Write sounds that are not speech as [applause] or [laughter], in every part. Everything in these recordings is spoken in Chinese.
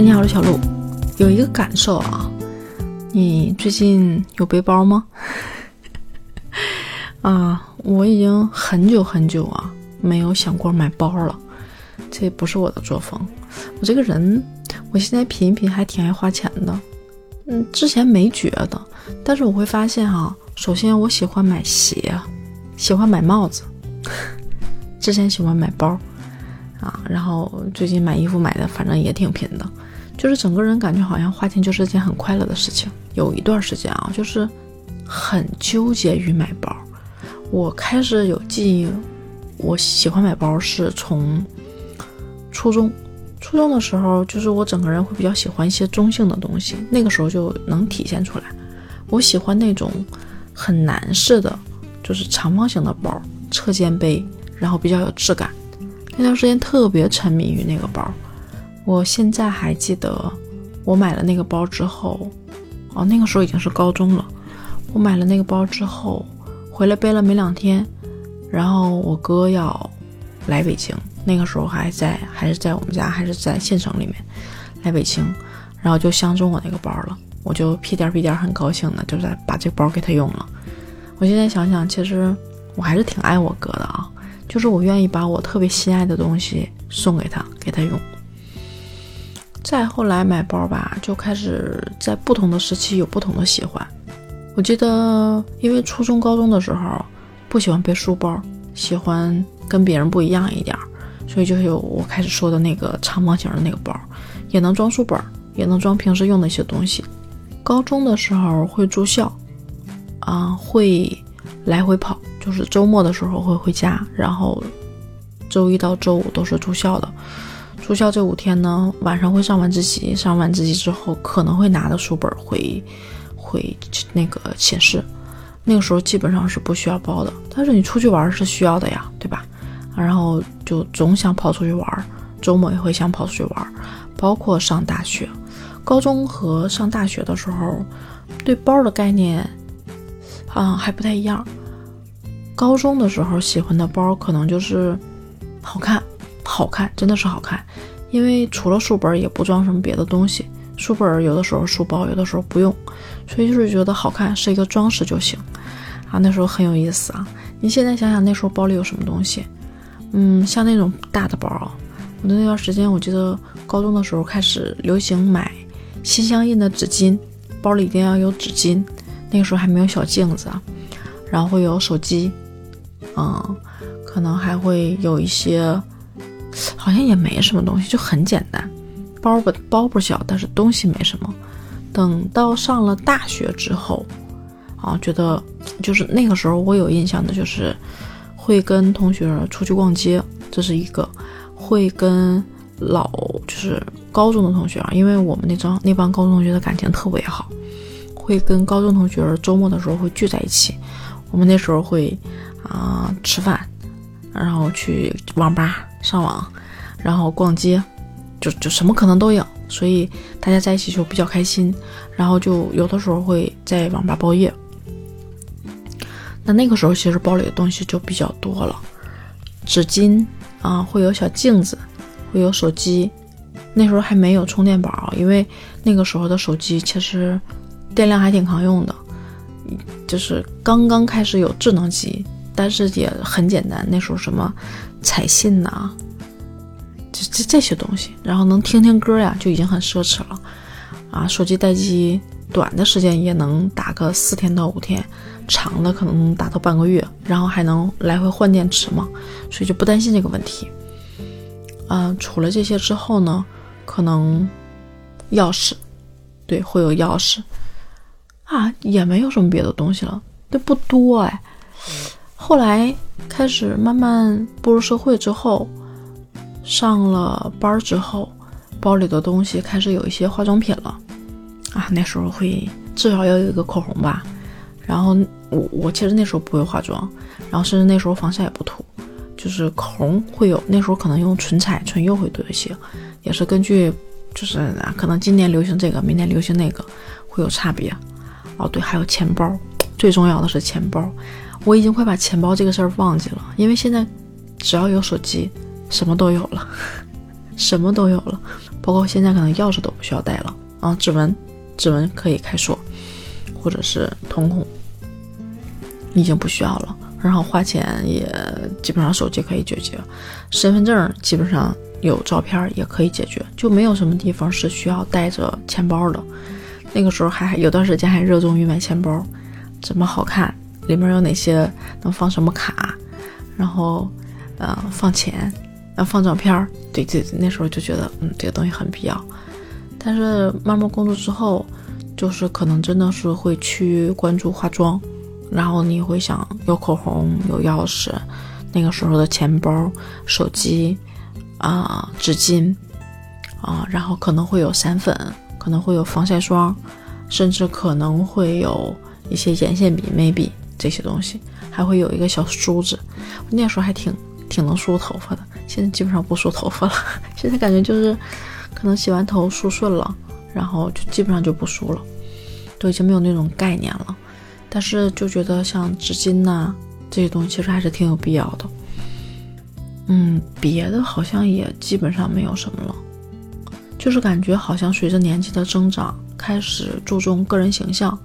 嗨，你好，我是小鹿。有一个感受啊，你最近有背包吗？[laughs] 啊，我已经很久很久啊没有想过买包了，这不是我的作风。我这个人，我现在品一品还挺爱花钱的。嗯，之前没觉得，但是我会发现哈，首先我喜欢买鞋，喜欢买帽子，[laughs] 之前喜欢买包。啊，然后最近买衣服买的反正也挺拼的，就是整个人感觉好像花钱就是件很快乐的事情。有一段时间啊，就是很纠结于买包。我开始有记忆，我喜欢买包是从初中。初中的时候，就是我整个人会比较喜欢一些中性的东西，那个时候就能体现出来。我喜欢那种很男士的，就是长方形的包，侧肩背，然后比较有质感。那段时间特别沉迷于那个包，我现在还记得，我买了那个包之后，哦，那个时候已经是高中了。我买了那个包之后，回来背了没两天，然后我哥要来北京，那个时候还在，还是在我们家，还是在县城里面，来北京，然后就相中我那个包了，我就屁颠屁颠很高兴的，就在把这包给他用了。我现在想想，其实我还是挺爱我哥的啊。就是我愿意把我特别心爱的东西送给他，给他用。再后来买包吧，就开始在不同的时期有不同的喜欢。我记得，因为初中、高中的时候不喜欢背书包，喜欢跟别人不一样一点，所以就有我开始说的那个长方形的那个包，也能装书本，也能装平时用的一些东西。高中的时候会住校，啊，会来回跑。就是周末的时候会回家，然后周一到周五都是住校的。住校这五天呢，晚上会上晚自习，上晚自习之后可能会拿着书本回回那个寝室。那个时候基本上是不需要包的，但是你出去玩是需要的呀，对吧？然后就总想跑出去玩，周末也会想跑出去玩。包括上大学，高中和上大学的时候，对包的概念啊还不太一样。高中的时候喜欢的包可能就是好看，好看，真的是好看。因为除了书本也不装什么别的东西，书本有的时候书包有的时候不用，所以就是觉得好看是一个装饰就行啊。那时候很有意思啊。你现在想想那时候包里有什么东西？嗯，像那种大的包啊。我的那段时间我记得高中的时候开始流行买心相印的纸巾，包里一定要有纸巾。那个时候还没有小镜子啊，然后会有手机。嗯，可能还会有一些，好像也没什么东西，就很简单。包不包不小，但是东西没什么。等到上了大学之后，啊，觉得就是那个时候我有印象的，就是会跟同学出去逛街，这是一个；会跟老就是高中的同学啊，因为我们那张那帮高中同学的感情特别好，会跟高中同学周末的时候会聚在一起。我们那时候会。啊，吃饭，然后去网吧上网，然后逛街，就就什么可能都有，所以大家在一起就比较开心。然后就有的时候会在网吧包夜。那那个时候其实包里的东西就比较多了，纸巾啊，会有小镜子，会有手机。那时候还没有充电宝，因为那个时候的手机其实电量还挺抗用的，就是刚刚开始有智能机。但是也很简单，那时候什么彩信呐，这这这些东西，然后能听听歌呀，就已经很奢侈了啊！手机待机短的时间也能打个四天到五天，长的可能打到半个月，然后还能来回换电池嘛，所以就不担心这个问题。嗯，除了这些之后呢，可能钥匙，对，会有钥匙啊，也没有什么别的东西了，这不多哎。后来开始慢慢步入社会之后，上了班之后，包里的东西开始有一些化妆品了，啊，那时候会至少要有一个口红吧。然后我我其实那时候不会化妆，然后甚至那时候防晒也不涂，就是口红会有，那时候可能用唇彩、唇釉会多一些，也是根据就是可能今年流行这个，明年流行那个会有差别。哦，对，还有钱包，最重要的是钱包。我已经快把钱包这个事儿忘记了，因为现在只要有手机，什么都有了。[laughs] 什么都有了，包括现在可能钥匙都不需要带了啊，指纹，指纹可以开锁，或者是瞳孔，已经不需要了。然后花钱也基本上手机可以解决，身份证基本上有照片也可以解决，就没有什么地方是需要带着钱包的。那个时候还有段时间还热衷于买钱包，怎么好看，里面有哪些能放什么卡，然后呃放钱，呃放照片，对对这，那时候就觉得嗯这个东西很必要。但是慢慢工作之后，就是可能真的是会去关注化妆。然后你会想有口红、有钥匙，那个时候的钱包、手机啊、纸巾啊，然后可能会有散粉，可能会有防晒霜，甚至可能会有一些眼线笔、眉笔这些东西，还会有一个小梳子。那时候还挺挺能梳头发的，现在基本上不梳头发了。[laughs] 现在感觉就是可能洗完头梳顺了，然后就基本上就不梳了，都已经没有那种概念了。但是就觉得像纸巾呐这些东西其实还是挺有必要的。嗯，别的好像也基本上没有什么了，就是感觉好像随着年纪的增长，开始注重个人形象，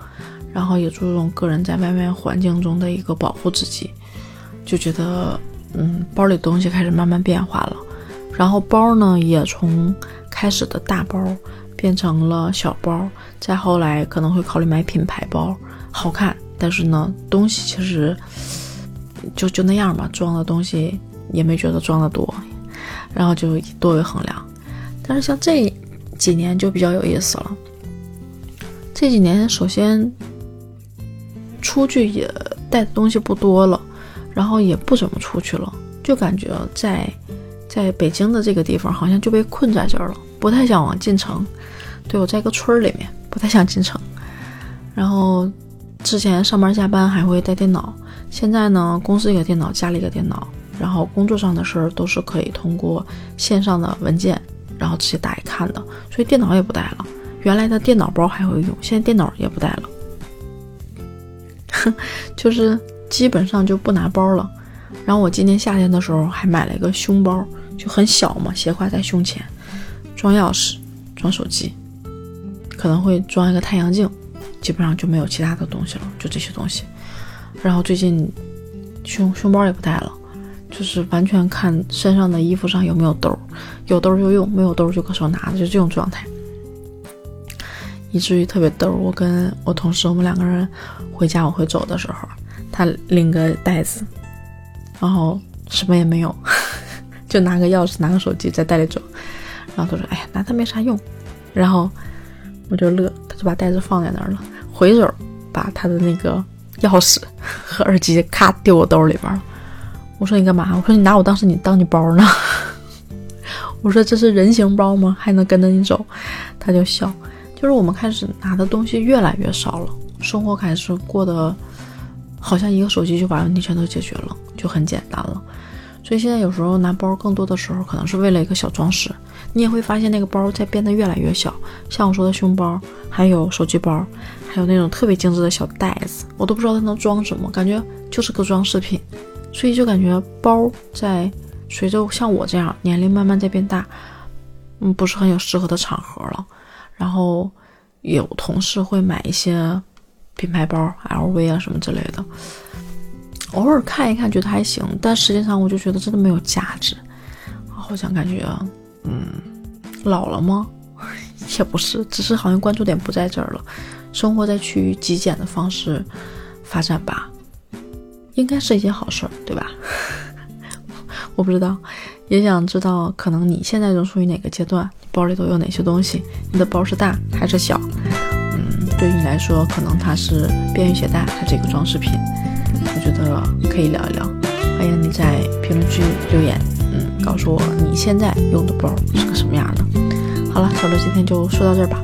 然后也注重个人在外面环境中的一个保护自己，就觉得嗯，包里东西开始慢慢变化了，然后包呢也从开始的大包变成了小包，再后来可能会考虑买品牌包。好看，但是呢，东西其实就就那样吧，装的东西也没觉得装的多，然后就多为衡量。但是像这几年就比较有意思了，这几年首先出去也带的东西不多了，然后也不怎么出去了，就感觉在在北京的这个地方好像就被困在这儿了，不太想往进城。对我在一个村儿里面，不太想进城，然后。之前上班下班还会带电脑，现在呢，公司一个电脑，家里一个电脑，然后工作上的事儿都是可以通过线上的文件，然后直接打开看的，所以电脑也不带了。原来的电脑包还会用，现在电脑也不带了，[laughs] 就是基本上就不拿包了。然后我今年夏天的时候还买了一个胸包，就很小嘛，斜挎在胸前，装钥匙，装手机，可能会装一个太阳镜。基本上就没有其他的东西了，就这些东西。然后最近胸胸包也不带了，就是完全看身上的衣服上有没有兜，有兜就用，没有兜就搁手拿着，就这种状态。以至于特别逗，我跟我同事我们两个人回家往回走的时候，他拎个袋子，然后什么也没有，[laughs] 就拿个钥匙拿个手机在袋里走。然后他说：“哎呀，拿它没啥用。”然后我就乐，他就把袋子放在那儿了。回手把他的那个钥匙 [laughs] 和耳机咔丢我兜里边了。我说你干嘛？我说你拿我当时你当你包呢。[laughs] 我说这是人形包吗？还能跟着你走？他就笑。就是我们开始拿的东西越来越少了，生活开始过得好像一个手机就把问题全都解决了，就很简单了。所以现在有时候拿包更多的时候可能是为了一个小装饰。你也会发现那个包在变得越来越小，像我说的胸包，还有手机包。还有那种特别精致的小袋子，我都不知道它能装什么，感觉就是个装饰品，所以就感觉包在随着像我这样年龄慢慢在变大，嗯，不是很有适合的场合了。然后有同事会买一些品牌包，LV 啊什么之类的，偶尔看一看觉得还行，但实际上我就觉得真的没有价值，好像感觉嗯老了吗？[laughs] 也不是，只是好像关注点不在这儿了。生活在趋于极简的方式发展吧，应该是一件好事儿，对吧？[laughs] 我不知道，也想知道，可能你现在正处于哪个阶段？包里都有哪些东西？你的包是大还是小？嗯，对于你来说，可能它是便于携带，它这个装饰品？我觉得可以聊一聊。欢迎你在评论区留言，嗯，告诉我你现在用的包是个什么样的。好了，小刘今天就说到这儿吧。